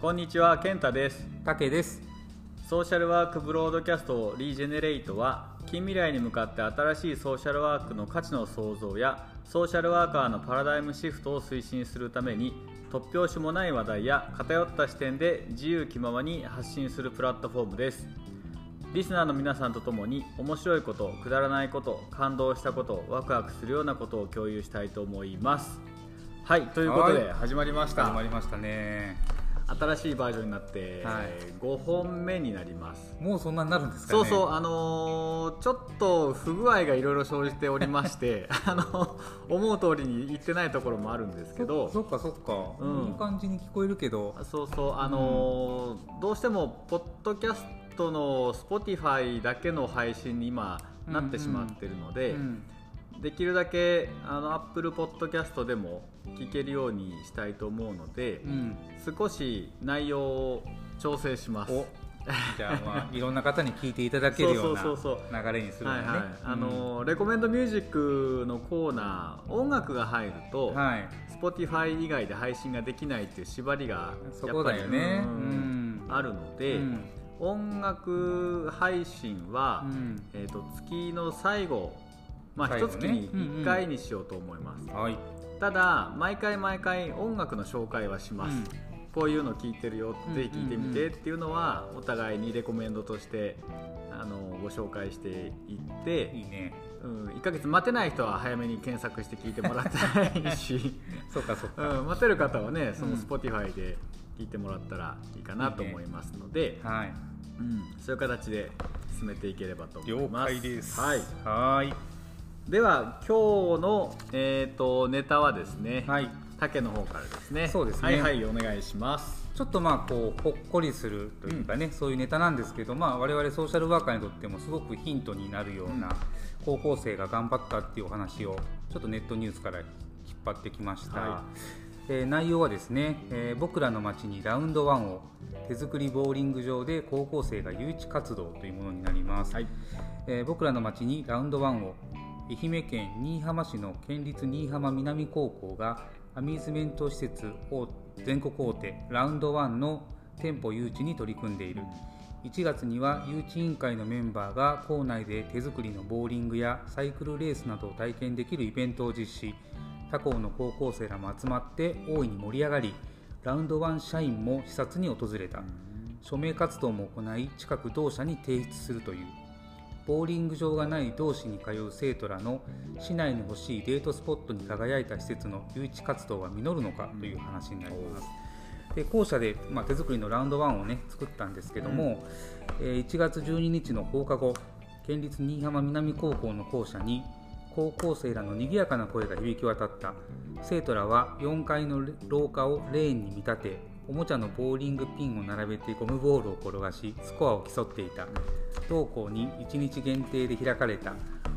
こんにちは健太です。たけです。ソーシャルワークブロードキャストリージェネレイトは近未来に向かって新しいソーシャルワークの価値の創造やソーシャルワーカーのパラダイムシフトを推進するために突拍子もない話題や偏った視点で自由気ままに発信するプラットフォームです。リスナーの皆さんと共に面白いことくだらないこと感動したことワクワクするようなことを共有したいと思います。はいということで始まりました。始まりましたね新しいバージョンになって、はい。5本目になります。もうそんなになるんですかね？そうそう、あのーちょっと不具合がいろいろ生じておりまして あの思う通りにいってないところもあるんですけど。そっかそっか、うん。いい感じに聞こえるけど。そうそうあのーどうしてもポッドキャストの Spotify だけの配信に今なってしまってるので、うんできるだけあの Apple Podcast でも聞けるようにしたいと思うので、うん。少し内容を調整します。おじゃあまあ いろんな方に聞いていただけるようなそうそうそう流れにするのね、あのレコメンドミュージックのコーナー音楽が入ると、うんはい。Spotify 以外で配信ができないっていう縛りがやっぱりねあるので、うん。音楽配信は、うん。えー、と月の最後まあ一月にうんうん1回にしようと思います、はい、ただ毎回毎回音楽の紹介はします、こういうの聞いてるようんぜひ聞いてみてっていうのはお互いにレコメンドとしてあのご紹介していっていいね。うん、1ヶ月待てない人は早めに検索して聞いてもらったらいいし、そっかそっか、うん、待てる方はねそのうん Spotify で聞いてもらったらいいかなと思いますのではい。うん、そういう形で進めていければと思い了ます。解です。はい、はいでは今日の、えー、とネタはですね、はい。竹の方からですね。そうですね。はいはいお願いします。ちょっとまあこうほっこりするというかね、そういうネタなんですけど、まあ、我々ソーシャルワーカーにとってもすごくヒントになるような高校生が頑張ったっていうお話をちょっとネットニュースから引っ張ってきました、はえー内容はですね、えー僕らの街にラウンドワンを手作りボーリング場で高校生が誘致活動というものになります、はい。えー僕らの町にラウンドワンを愛媛県新居浜市の県立新居浜南高校がアミューズメント施設大全国大手ラウンドワンの店舗誘致に取り組んでいる。1月には誘致委員会のメンバーが校内で手作りのボーリングやサイクルレースなどを体験できるイベントを実施。他校の高校生らも集まって大いに盛り上がりラウンドワン社員も視察に訪れた。署名活動も行い近く同社に提出するという。ボーリング場がない同市に通う生徒らの市内に欲しいデートスポットに輝いた施設の誘致活動は実るのかという話になります。で校舎で、まあ、手作りのラウンドワンをね作ったんですけども、えー1月12日の放課後県立新居浜南高校の校舎に高校生らの賑やかな声が響き渡った生徒らは4階の廊下をレーンに見立ておもちゃのボーリングピンを並べてゴムボールを転がしスコアを競っていた。同校に1日限定で開かれた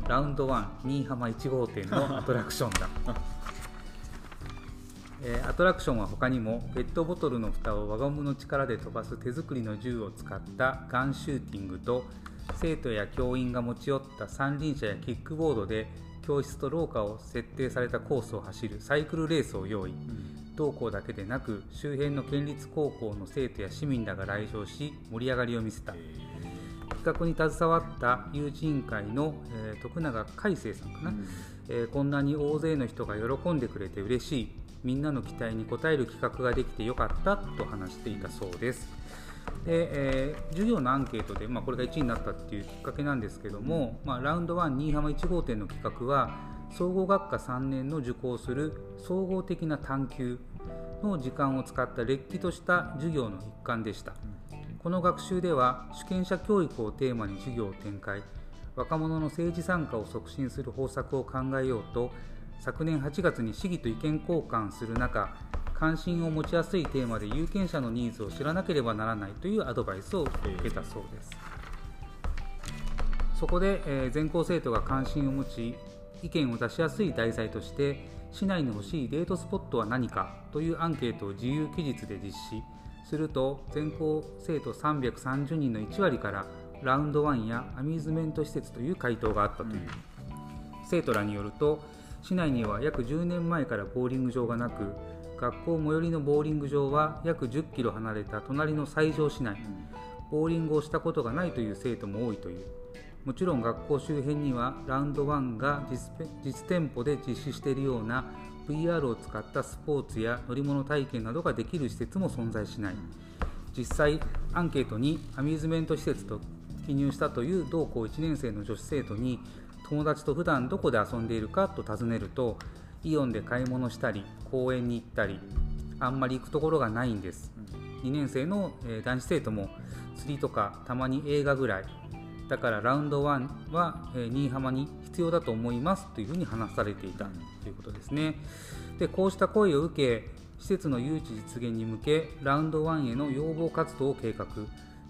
ラウンドワン新居浜1号店の アトラクションだ。えーアトラクションは他にもペットボトルの蓋を輪ゴムの力で飛ばす手作りの銃を使ったガンシューティングと生徒や教員が持ち寄った三輪車やキックボードで教室と廊下を設定されたコースを走るサイクルレースを用意同校だけでなく周辺の県立高校の生徒や市民らが来場し盛り上がりを見せた。企画に携わった誘致委員会の、えー徳永海生さんかな、えーこんなに大勢の人が喜んでくれて嬉しい。みんなの期待に応える企画ができてよかったと話していたそうです。で、えー授業のアンケートで、まあ、これが1位になったっていうきっかけなんですけども、まあ、ラウンド1新居浜1号店の企画は総合学科3年の受講する総合的な探究の時間を使ったれっきとした授業の一環でした。この学習では主権者教育をテーマに授業を展開。若者の政治参加を促進する方策を考えようと昨年8月に市議と意見交換する中関心を持ちやすいテーマで有権者のニーズを知らなければならないというアドバイスを受けたそうです。そこで、えー全校生徒が関心を持ち意見を出しやすい題材として市内に欲しいデートスポットは何かというアンケートを自由記述で実施。すると全校生徒330人の1割からラウンドワンやアミューズメント施設という回答があったという、生徒らによると市内には約10年前からボーリング場がなく学校最寄りのボーリング場は約1 0キロ離れた隣の西条市内。ボーリングをしたことがないという生徒も多いというもちろん学校周辺にはラウンド1が実店舗で実施しているような VR を使ったスポーツや乗り物体験などができる施設も存在しない。実際アンケートにアミューズメント施設と記入したという同校1年生の女子生徒に友達と普段どこで遊んでいるかと尋ねるとイオンで買い物したり公園に行ったりあんまり行くところがないんです。2年生の、男子生徒も釣りとかたまに映画ぐらいだからラウンド1は、新居浜に必要だと思いますというふうに話されていたということですね。でこうした声を受け施設の誘致実現に向けラウンド1への要望活動を計画。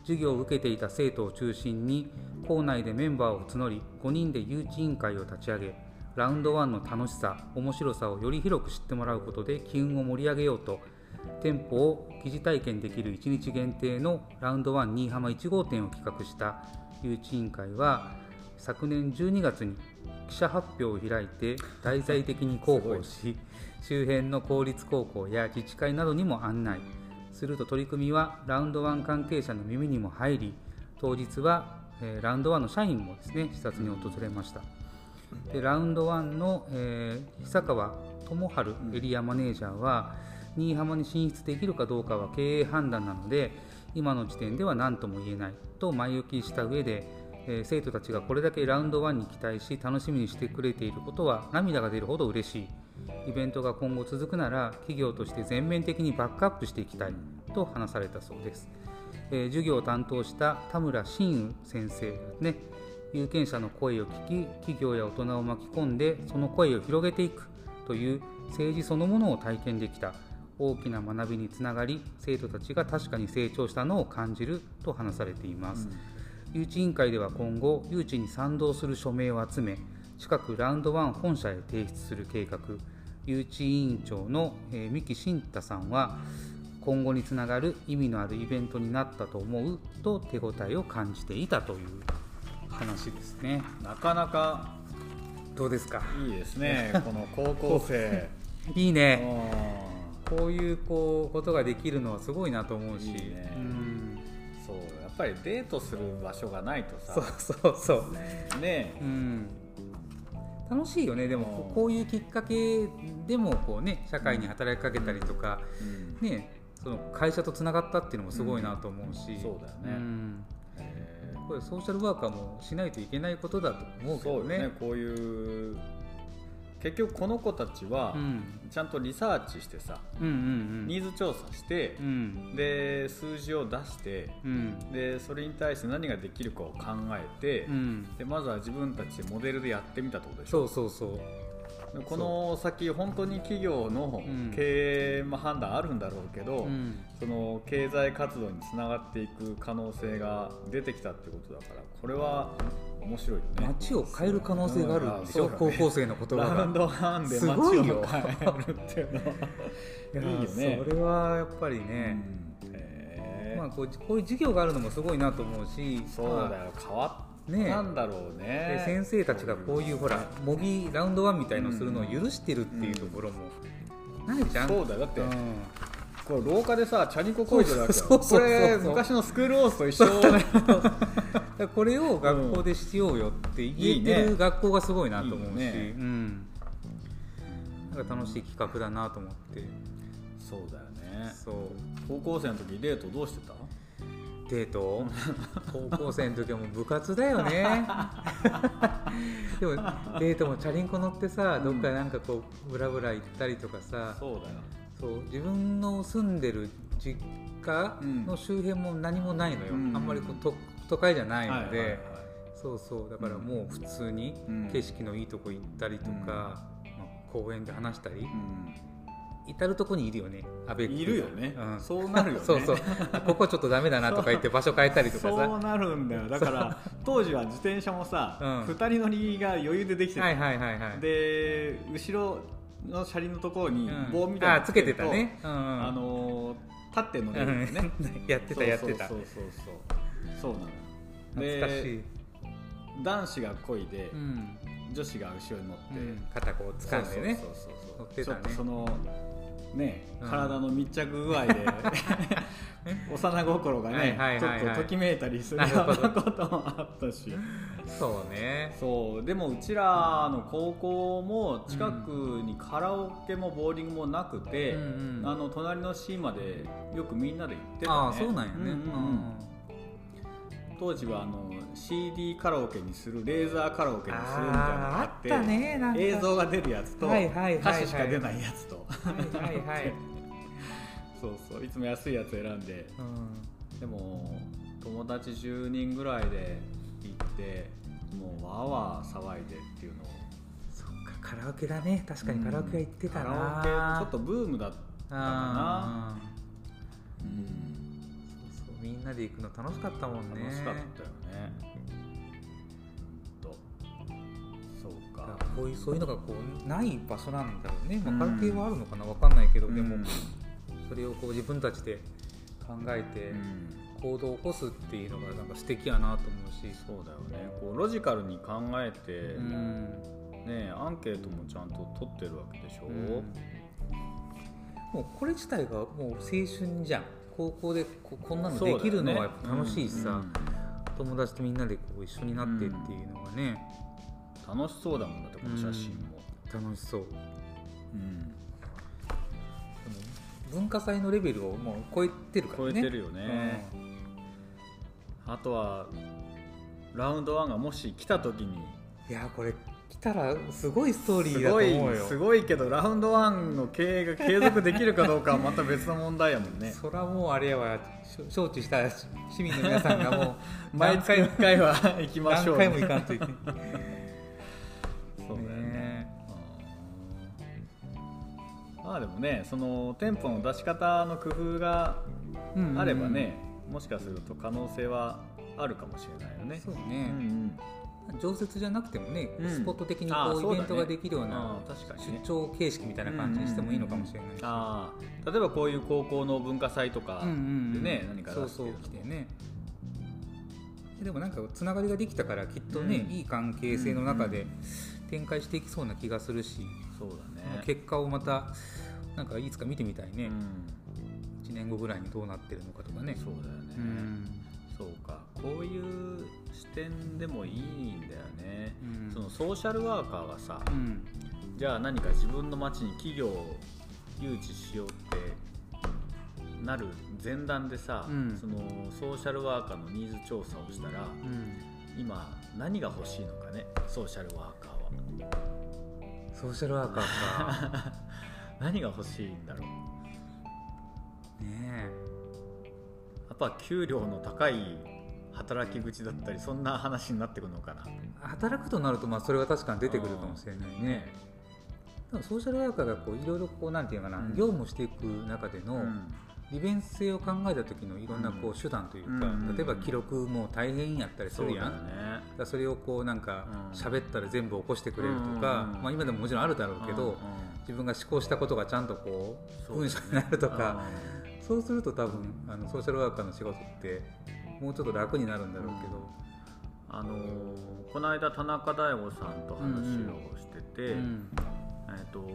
授業を受けていた生徒を中心に校内でメンバーを募り5人で誘致委員会を立ち上げラウンド1の楽しさ面白さをより広く知ってもらうことで機運を盛り上げようと店舗を疑似体験できる1日限定のラウンド1新居浜1号店を企画した誘致委員会は昨年12月に記者発表を開いて題材的に広報し周辺の公立高校や自治会などにも案内。すると取り組みはラウンド1関係者の耳にも入り当日は、えー、ラウンド1の社員もですね視察に訪れました。でラウンド1の、えー、久川智春エリアマネージャーは、新居浜に進出できるかどうかは経営判断なので今の時点では何とも言えないと前置きした上で、えー、生徒たちがこれだけラウンド1に期待し楽しみにしてくれていることは涙が出るほど嬉しい。イベントが今後続くなら企業として全面的にバックアップしていきたいと話されたそうです、え、授業を担当した田村真宇先生ね有権者の声を聞き企業や大人を巻き込んでその声を広げていくという政治そのものを体験できた。大きな学びにつながり生徒たちが確かに成長したのを感じると話されています、うん、誘致委員会では今後誘致に賛同する署名を集め近くラウンド1本社へ提出する計画。誘致委員長の、えー、三木慎太さんは今後につながる意味のあるイベントになったと思うと手応えを感じていたという話ですね。なかなかどうですか？いいですね。この高校生。いいねこういうこうことができるのはすごいなと思うし。いいね、うん、そうやっぱりデートする場所がないとさ。そうそうそうね。うん。楽しいよね。でもこういうきっかけでもこうね社会に働きかけたりとか、うん、ねその会社とつながったっていうのもすごいなと思うし、うん、そうだよね、うん。これソーシャルワーカーもしないといけないことだと思うけどね。ね。こういう結局この子たちはちゃんとリサーチしてさ、うんうんうん、ニーズ調査して、うん、で数字を出して、うん、でそれに対して何ができるかを考えて、うん、でまずは自分たちでモデルでやってみたってことでしょ？そうそうそうこの先本当に企業の経営も判断あるんだろうけど、うん、その経済活動につながっていく可能性が出てきたってことだからこれは面白いよね。街を変える可能性があるんでしょ、うんね、高校生の言葉が。ラウンドハンで街を変えるっていうの。は いいよね。それはやっぱりね、うん、まあ、こうこういう授業があるのもすごいなと思うしそうだよ。変わっね、なんだろうね。先生たちがこういうほら模擬ラウンドワンみたいのするのを許してるっていうところも。ないじゃん、そうだよ。だって、これ廊下でさチャリンコこいてるわけよこれ昔のスクールオースと一緒。これを学校でしようよって言ってる学校がすごいなと思うし、ね。うん、なんか楽しい企画だなと思って。そうだよね。そう。高校生の時デートどうしてた？デート？高校生の時はもう部活だよね。でもデートもチャリンコ乗ってさどっかなんかこうブラブラ行ったりとかさ、そうだよ。そう自分の住んでる実家の周辺も何もないのよ、うん、あんまりこう都都会じゃないので、はいはいはい、そうそうだからもう普通に景色のいいとこ行ったりとか、うん、まあ、公園で話したり、うん至る所にいるよね阿部いるよね、うん、そうなるよね。そうそう。ここちょっとダメだなとか言って場所変えたりとかさ。そうなるんだよ。だから当時は自転車もさ、うん、2人乗りが余裕でできてた、はいはいはいはい、で後ろの車輪のところに棒みたいなのつけてたね、うん、あの立って乗れるんだよね、やってたやってたそうそう。そうそうなの懐かしい。男子が漕いで、女子が後ろに乗って、肩こう掴んでね。そうそうそうそうそう、ね、そのね、うん。体の密着具合で 幼心がね、はいはいはいはい。ちょっとときめいたりするようなこともあったし。そうね。そう。でもうちらの高校も近くにカラオケもボーリングもなくて、うんうんあの隣の市までよくみんなで行ってたね。ああそうなんやね、うんうんうん当時はあの CD カラオケにするレーザーカラオケにするみたいなのがあってあったねなんか。映像が出るやつと、はいはいはいはい。歌詞しか出ないやつと。はいはいはい、そうそういつも安いやつ選んで。うん、でも友達10人ぐらいで行ってもうわーわー騒いでっていうのを。そっかカラオケだね。確かにカラオケは行ってたな、カラオケちょっとブームだったかな。うんみんなで行くの楽しかったもんね。楽しかったよね。と。そうか。こういうそういうのがこうない場所なんだろうね、まあ、うん。カラオケはあるのかなわかんないけど、でもうんそれをこう自分たちで考えてうん。行動を起こすっていうのがなんか素敵やなと思うし、そうだよね。こうロジカルに考えて、うん。ねアンケートもちゃんと取ってるわけでしょ、もうこれ自体がもう青春じゃん高校でここんなのできるのはやっぱ楽しいしさ、うん友達とみんなでこう一緒になってっていうのがね、楽しそうだもんだってこの写真も、楽しそう。うん。文化祭のレベルをもう超えてるからね。超えてるよね、あとはラウンドワンがもし来た時に。いやこれ来たらすごいストーリーだとすごい思うよ。すごいけどラウンドワンの経営が継続できるかどうかは また別の問題やもんね。そらもうあれやわ。しょ承知した市民の皆さんがもう 毎回も1回は行きましょう、何回も行かんといけないそうだよね。ねうんまあでもねその店舗の出し方の工夫があればね、もしかすると可能性はあるかもしれないよね。そううんうね、ん常設じゃなくてもね、うん。スポット的にこうイベントができるような出張形式みたいな感じにしてもいいのかもしれないし、ああ例えばこういう高校の文化祭とかうんうんうん。でね、何かそうそう来てね。でもなんかつながりができたからきっとね、うん。いい関係性の中で展開していきそうな気がするし、そうだね。結果をまたなんかいつか見てみたいね、うん。1年後ぐらいにどうなってるのかとかね。そうだよね、うんそうか。こういう視点でもいいんだよね、うん。そのソーシャルワーカーがさ、うん。じゃあ何か自分の町に企業を誘致しようってなる前段でさ、うん。そのソーシャルワーカーのニーズ調査をしたらうん。今何が欲しいのかね？ソーシャルワーカーは。ソーシャルワーカーか。何が欲しいんだろう？ねやっぱ給料の高い働き口だったりそんな話になってくるのかな。え働くとなるとまあそれは確かに出てくるかもしれないね。ソーシャルワーカーがこういろいろこうなんていうかな、うん。業務していく中での、うん。利便性を考えた時のいろんなこう手段というか、うん。例えば記録も大変やったりするやん、そね。それをこうなんかうん。喋ったら全部起こしてくれるとか、うん。まあ、今でももちろんあるだろうけど、自分が思考したことがちゃんとこう文章になるとかそうすると多分あのソーシャルワーカーの仕事ってもうちょっと楽になるんだろうけど、あのーこの間田中大吾さんと話をしてて、うん。えっと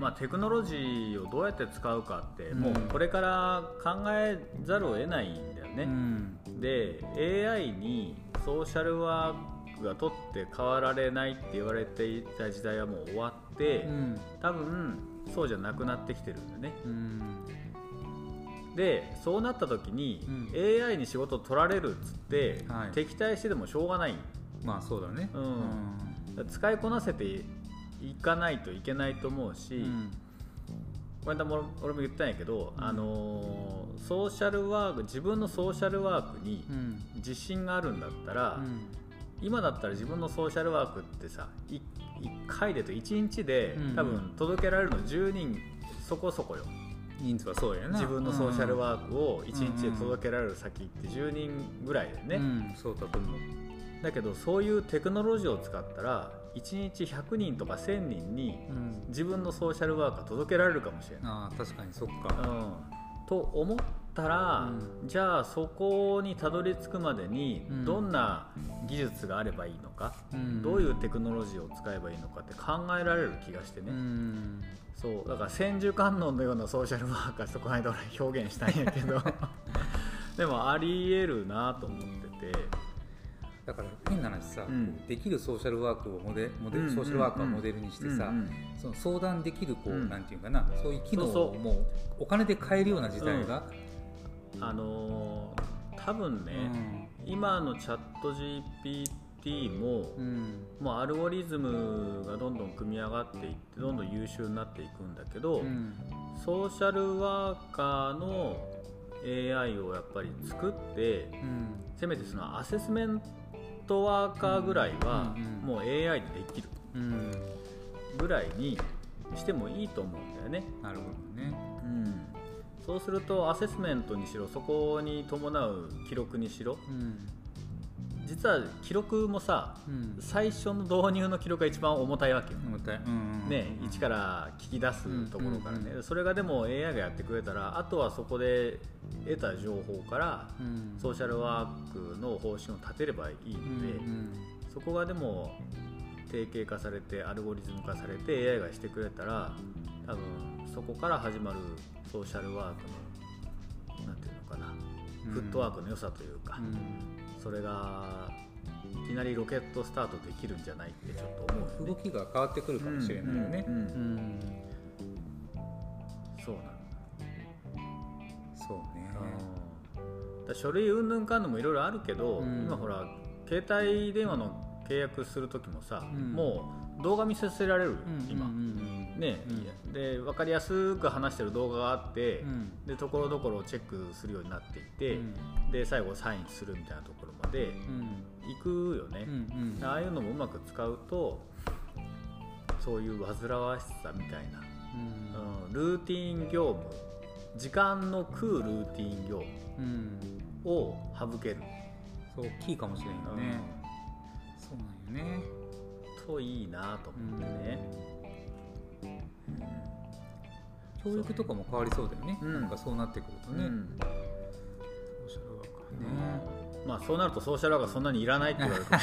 まあ、テクノロジーをどうやって使うかって、うん。もうこれから考えざるを得ないんだよね、うん。で AI にソーシャルワークが取って代わられないって言われていた時代はもう終わって、うん。多分そうじゃなくなってきてるんだよね。うんでそうなった時に、う AI に仕事取られるっつって、はい。敵対してでもしょうがない。まあそうだね。うん。使いこなせていかないといけないと思うし、うん。こも俺も言ったんやけど、あのーソーシャルワーク自分のソーシャルワークにうん。自信があるんだったら、うん。今だったら自分のソーシャルワークってさ 1, 回でと1日でうん。多分届けられるの10人そこそこよ人数はそうやな。自分のソーシャルーワークを1日で届けられる先って10人ぐらいだよね、うん、そうだと思う。だけどそういうテクノロジーを使ったら1日100人とか1000人にうん。自分のソーシャルワークが届けられるかもしれない、ああ確かにそっうかん、と思ったら、うじゃあそこにたどり着くまでにうん。どんな技術があればいいのか、うん。どういうテクノロジーを使えばいいのかって考えられる気がしてね、うん。そうだから千手観音のようなソーシャルワーカーそこの間俺表現したんやけど。でもありえるなと思ってて。だから変な話さ、うん。できるソーシャルワークをモデモデうんうんうん。ソーシャルワーカーをモデルにしてさ、うんうん。その相談できるこう、うん。なんていうかなそういう機能をもうお金で買えるような時代が、あのー多分ね、今のチャット GPT も、うん。もうアルゴリズムがどんどん組み上がっていってどんどん優秀になっていくんだけど、うん。ソーシャルワーカーの AI をやっぱり作ってうん。せめてそのアセスメントワーカーぐらいはもう AI でできるうん。ぐらいにしてもいいと思うんだよね。なるほどね。うん、そうするとアセスメントにしろそこに伴う記録にしろうん。実は記録もさうん。最初の導入の記録が一番重たいわけよ。重たい、うんうん、ね、一から聞き出すところからね、うんうんそれがでも AI がやってくれたらあとはそこで得た情報からうん。ソーシャルワークの方針を立てればいいうんので、そこがでも定型化されてアルゴリズム化されて AI がしてくれたら多分そこから始まるソーシャルワークのなんていうのかな、うん。フットワークの良さというか、うん。それがいきなりロケットスタートできるんじゃないってちょっと思うよね動きが変わってくるかもしれないよね。うんうんうん。うんそうなんだ。そうね。だ書類云々かんのもいろいろあるけど、うん。今ほら携帯電話の契約する時もさ、うん。もう動画見させられる、今、ね、うん。で分かりやすく話してる動画があって、うん。でところどころチェックするようになっていて、うん。で最後サインするみたいなところまでうん。行くよね、うんうん。ああいうのもうまく使うとそういう煩わしさみたいな、うん。うん、ルーティン業務時間の食うルーティン業うん。務を省ける、そう大きいかもしれんよね。そうなんよね。といいなと思ってね、教育とかも変わりそうだよね。うん。なんかそうなってくるとね。うん。ソーシャルワーカーね。まあそうなるとソーシャルワーカーそんなにいらないって言われると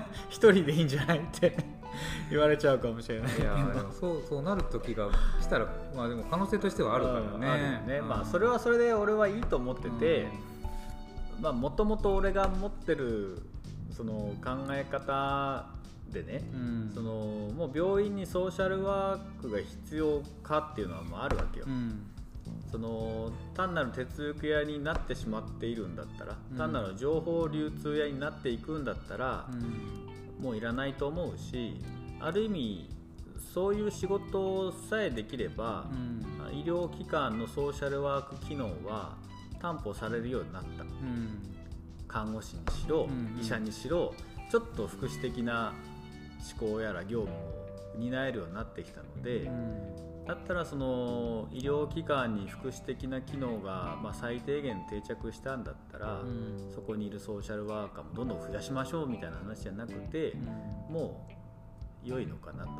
一人でいいんじゃないって 言われちゃうかもしれない。いやそうそうなる時が来たらまあでも可能性としてはあるからね。うん。あね。うん。まあそれはそれで俺はいいと思ってて、まあもともと俺が持ってるその考え方でね、うん。そのもう病院にソーシャルワークが必要かっていうのはもうあるわけよ、うん。その単なる手続き屋になってしまっているんだったら、うん。単なる情報流通屋になっていくんだったらう、ん。もういらないと思うしある意味そういう仕事さえできればう、ん。医療機関のソーシャルワーク機能は担保されるようになった。うん。看護師にしろ、うん。医者にしろちょっと福祉的な思考やら業務を担えるようになってきたので、うん。だったらその医療機関に福祉的な機能が、まあ、最低限定着したんだったら、うん。そこにいるソーシャルワーカーもどんどん増やしましょうみたいな話じゃなくて、もう良いのかなと、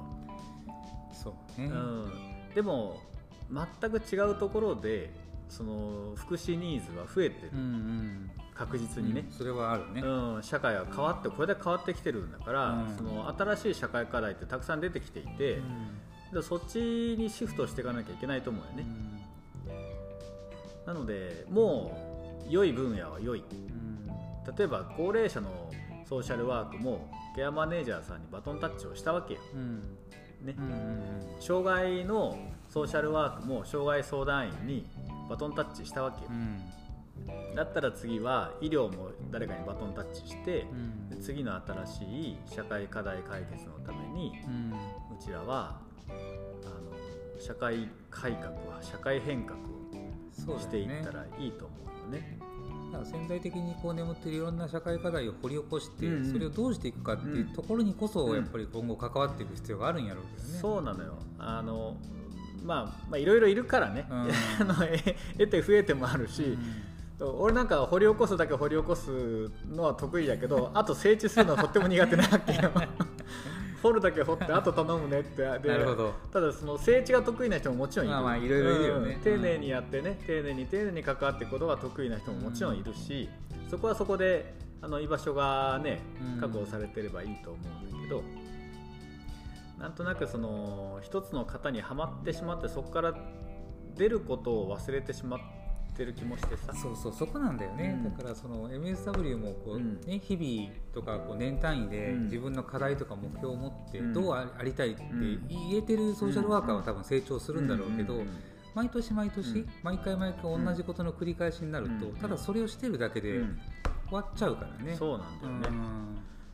そうね。うん、でも全く違うところでその福祉ニーズは増えてる、うんうん確実にね、それはあるね。うん、社会は変わってこれで変わってきてるんだから、うん。その新しい社会課題ってたくさん出てきていて、でそっちにシフトしていかなきゃいけないと思うよね、なのでもう良い分野は良い。例えば高齢者のソーシャルワークもケアマネージャーさんにバトンタッチをしたわけよ、うん。ね。うんうん。障害のソーシャルワークも障害相談員にバトンタッチしたわけよ。う、んだったら次は医療も誰かにバトンタッチして、うん。で次の新しい社会課題解決のためにうん。うちらはあの社会改革は社会変革をしていったらいいと思うよね。だから潜在的にこう眠っているいろんな社会課題を掘り起こして、うんうん。それをどうしていくかっていうところにこそ、やっぱり今後関わっていく必要があるんやろうけどね。そうなのよ。あのまあまあいろいろいるからね、うん。あのえ得て増えてもあるし、俺なんか掘り起こすだけ掘り起こすのは得意やけど あと整地するのはとっても苦手なわけよ。掘るだけ掘ってあと頼むねって。でなるほど。ただその整地が得意な人ももちろんいる、まあまあいろいろいるよね。うん。丁寧にやってね丁寧に丁寧に関わっていくことが得意な人ももちろんいるし、そこはそこであの居場所がねうん。確保されてればいいと思うんだけど、なんとなくその一つの型にはまってしまってそこから出ることを忘れてしまってる気もしてさ。そうそうそこなんだよね、うん。だからその MSW もこう、うん。ね、日々とかこう年単位でうん。自分の課題とか目標を持ってうん。どうあありたいってうん。言えてるソーシャルワーカーは多分成長するんだろうけど、んんん。毎年毎年、うん。毎回毎回同じことの繰り返しになると、うん。ただそれをしてるだけでうん。終わっちゃうからね。そうなんだよね、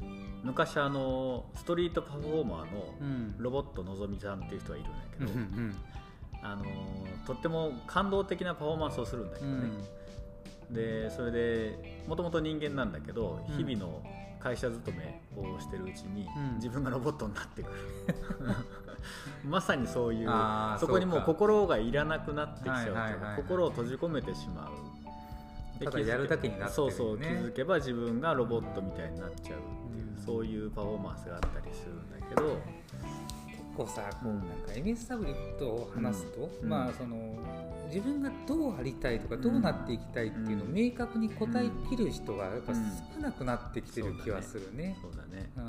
うん。昔あのストリートパフォーマーのうん。ロボットのぞみさんっていう人がいるんだけうんど、うんあのとっても感動的なパフォーマンスをするんだけどね、うん。でそれでもともと人間なんだけどうん。日々の会社勤めをしてるうちに、うん。自分がロボットになってくる。まさにそういうそこにもう心がいらなくなってきちゃうといはいはい心を閉じ込めてしまう。ただやるだけになってね。そうそう気づけば自分がロボットみたいになっちゃうっていう、うん。そういうパフォーマンスがあったりするんだけど結構さこううん。なんか MSW と話すと、うん。まあその自分がどうありたいとかどうなっていきたいっていうのをうん。明確に答えきる人がやっぱうん少なくなってきてる気はするね。そうだね。うん。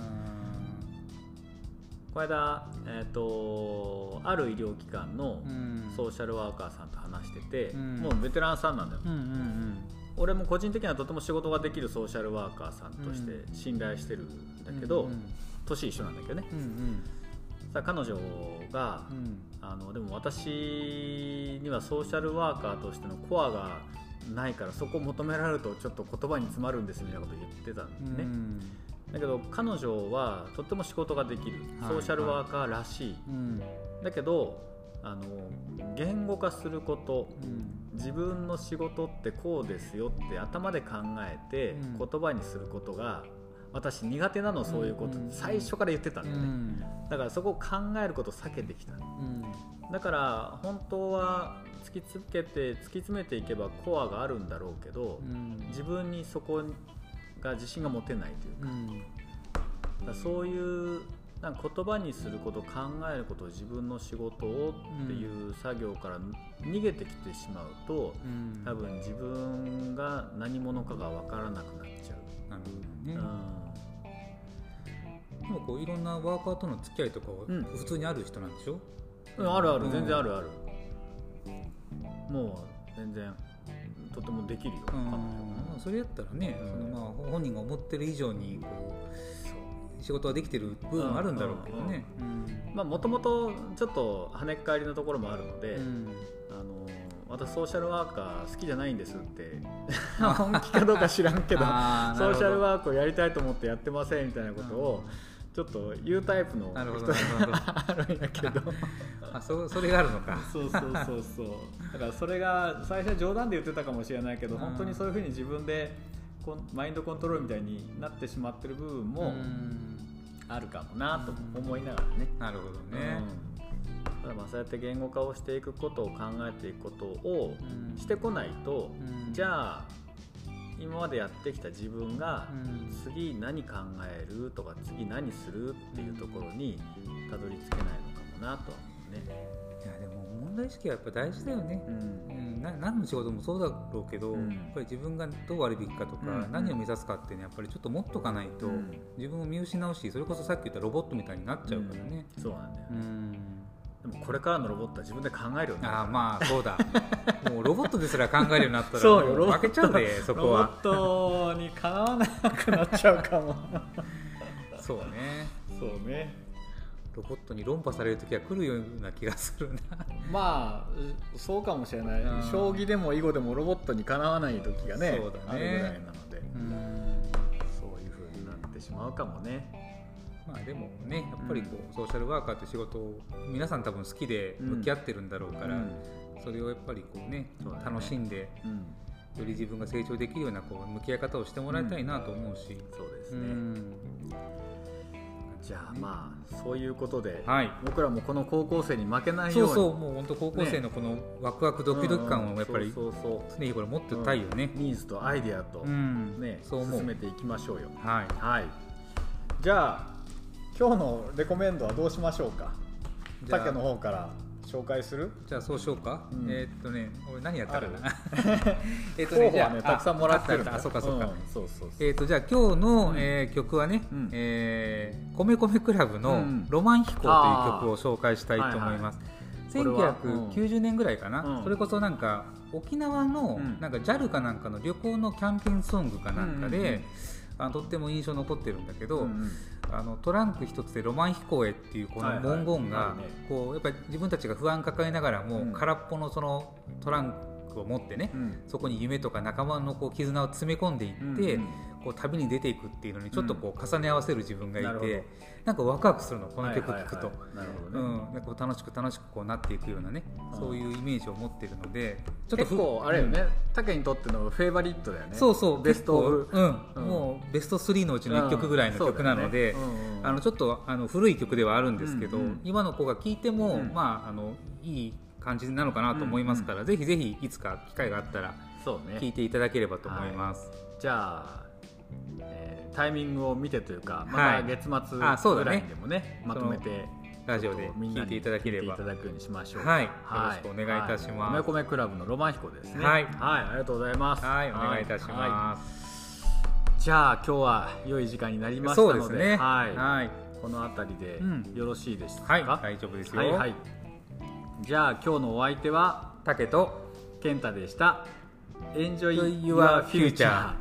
この間、えー、とある医療機関のうん。ソーシャルワーカーさんと話してて、うん。もうベテランさんなんだよ、うんうん俺も個人的にはとても仕事ができるソーシャルワーカーさんとして信頼してるんだけど、うん。年一緒なんだけどね。うんうんさあ彼女がうん。うんあのでも私にはソーシャルワーカーとしてのコアがないからそこを求められるとちょっと言葉に詰まるんですみたいなことを言ってたんだよね、だけど彼女はとっても仕事ができるはいソーシャルワーカーらしい、うん。だけどあの言語化することうん。自分の仕事ってこうですよって頭で考えてうん。言葉にすることが私苦手なのそういうこと。うん最初から言ってたんだよね。うん。だからそこを考えることを避けてきた。うんだから本当は突きつけて突き詰めていけばコアがあるんだろうけどうん。自分にそこが自信が持てないというか。からそういうなんか言葉にすること考えること自分の仕事をっていう作業から逃げてきてしまうとうん。多分自分が何者かが分からなくなっちゃなるほう、どね、でもこういろんなワーカーとの付き合いとかはうん。普通にある人なんでしょ、うん、あるある。うん。全然あるある、もう全然とてもできるよ、彼女は。まあそれやったらね、うん。そのまあ本人が思ってる以上にこう仕事はできてる部分あるんだろうけどね。まあもともとちょっと跳ねっ返りのところもあるので、私ソーシャルワーカー好きじゃないんですって 本気かどうか知らんけどソーシャルワークをやりたいと思ってやってませんみたいなことをちょっと言うタイプの人どなるほど。あるんやけど。あそそれがあるのか。そうそうそうそう。だからそれが最初は冗談で言ってたかもしれないけどうん。本当にそういうふうに自分でマインドコントロールみたいになってしまってる部分もうん。あるかもなと思いながらね。なるほどね。うんまあそうやって言語化をしていくことを考えていくことをうん。してこないと、うん。じゃあ今までやってきた自分がうん。次何考えるとか次何するっていうところにたどり着けないのかもなとは思うね。いやでも問題意識はやっぱ大事だよね。うん。うん、な何の仕事もそうだろうけど、うん。やっぱり自分がどうあるべきかとか、うん何を目指すかっていうのはやっぱりちょっと持っとかないと、うん自分を見失うしそれこそさっき言ったロボットみたいになっちゃうからね。そうなんだようね、んでもこれからのロボットは自分で考えるようになる。ああまあそうだ。もうロボットですら考えるようになったらそう負けちゃうでそこは。ロボットにかなわなくなっちゃうかも。そうね。そうね。ロボットに論破される時は来るような気がするな。まあそうかもしれない。うん。将棋でも囲碁でもロボットにかなわない時がねそうだね。あるぐらいなので。うん。そういう風になってしまうかもねまあでもねやっぱりこう、ソーシャルワーカーって仕事を皆さん多分好きで向き合ってるんだろうから、うん。それをやっぱりこうね楽しんでうん。より自分が成長できるようなこう向き合い方をしてもらいたいなと思うし、うそうですね、ん。じゃあまあそういうことで、はい。僕らもこの高校生に負けないよに。そううそうもう本当高校生のこのワクワクドキドキ感をやっぱり常日頃持ってたいよね。ニーズとアイデアと、うん。ねそう。進めていきましょうよ。はい。はい。じゃあ今日のレコメンドはどうしましょうか？竹の方から紹介する？じゃあそうしようか、うん。えーっとね俺何やったかな？あ えっと候補じゃあはねたくさんもらってるああそうかそうか、んそうそうそう。えー、とじゃあ今日の、うん。えー曲はね、うん。えー米米クラブのうん「ロマン飛行」という曲を紹介したいと思います、これは1990年ぐらいかな、うん。それこそなんか沖縄のうん。なんか JAL かなんかの旅行のキャンペーンソングかなんかで、うんうんうんあのとっても印象残ってるんだけど、うんうん。あのトランク一つでロマン飛行へっていうこの文言がはいはいあるねこうやっぱり自分たちが不安抱えながらも、うん。空っぽのそのトランクを持ってね、うん。そこに夢とか仲間のこう絆を詰め込んでいって、うんうんこう旅に出ていくっていうのにちょっとこう重ね合わせる自分がいて、なるほど。なんかワクワクするのこの曲聴くと。楽しく楽しくこうなっていくようなね、うん。そういうイメージを持ってるのでちょっと結構あれよね、タケにとってのフェイバリットだよね。そうそう。ベストうんうん。もうベスト3のうちの1曲ぐらいの曲なので、ね。うんうんあのちょっとあの古い曲ではあるんですけど、うんうん。今の子が聴いても、うん。まああのいい感じなのかなと思いますから、ぜひぜひいつか機会があったら聴いていただければと思います。じゃあ、えータイミングを見てというかまはい。た月末ぐらいにでもねまとめてラジオで聞いていただければ。聞いていただくようにしましょうはい。よろしくお願いいたします。はい米米クラブのロマン飛行ですね。はい。ありがとうございます。はい、お願いいたしはます。い。じゃあ今日は良い時間になりましたそうのでですね。はい。はい、この辺りでうん。よろしいですか、はい、大丈夫ですよ。はいはい。じゃあ今日のお相手は竹と健太でした。Enjoy Your Your Future Future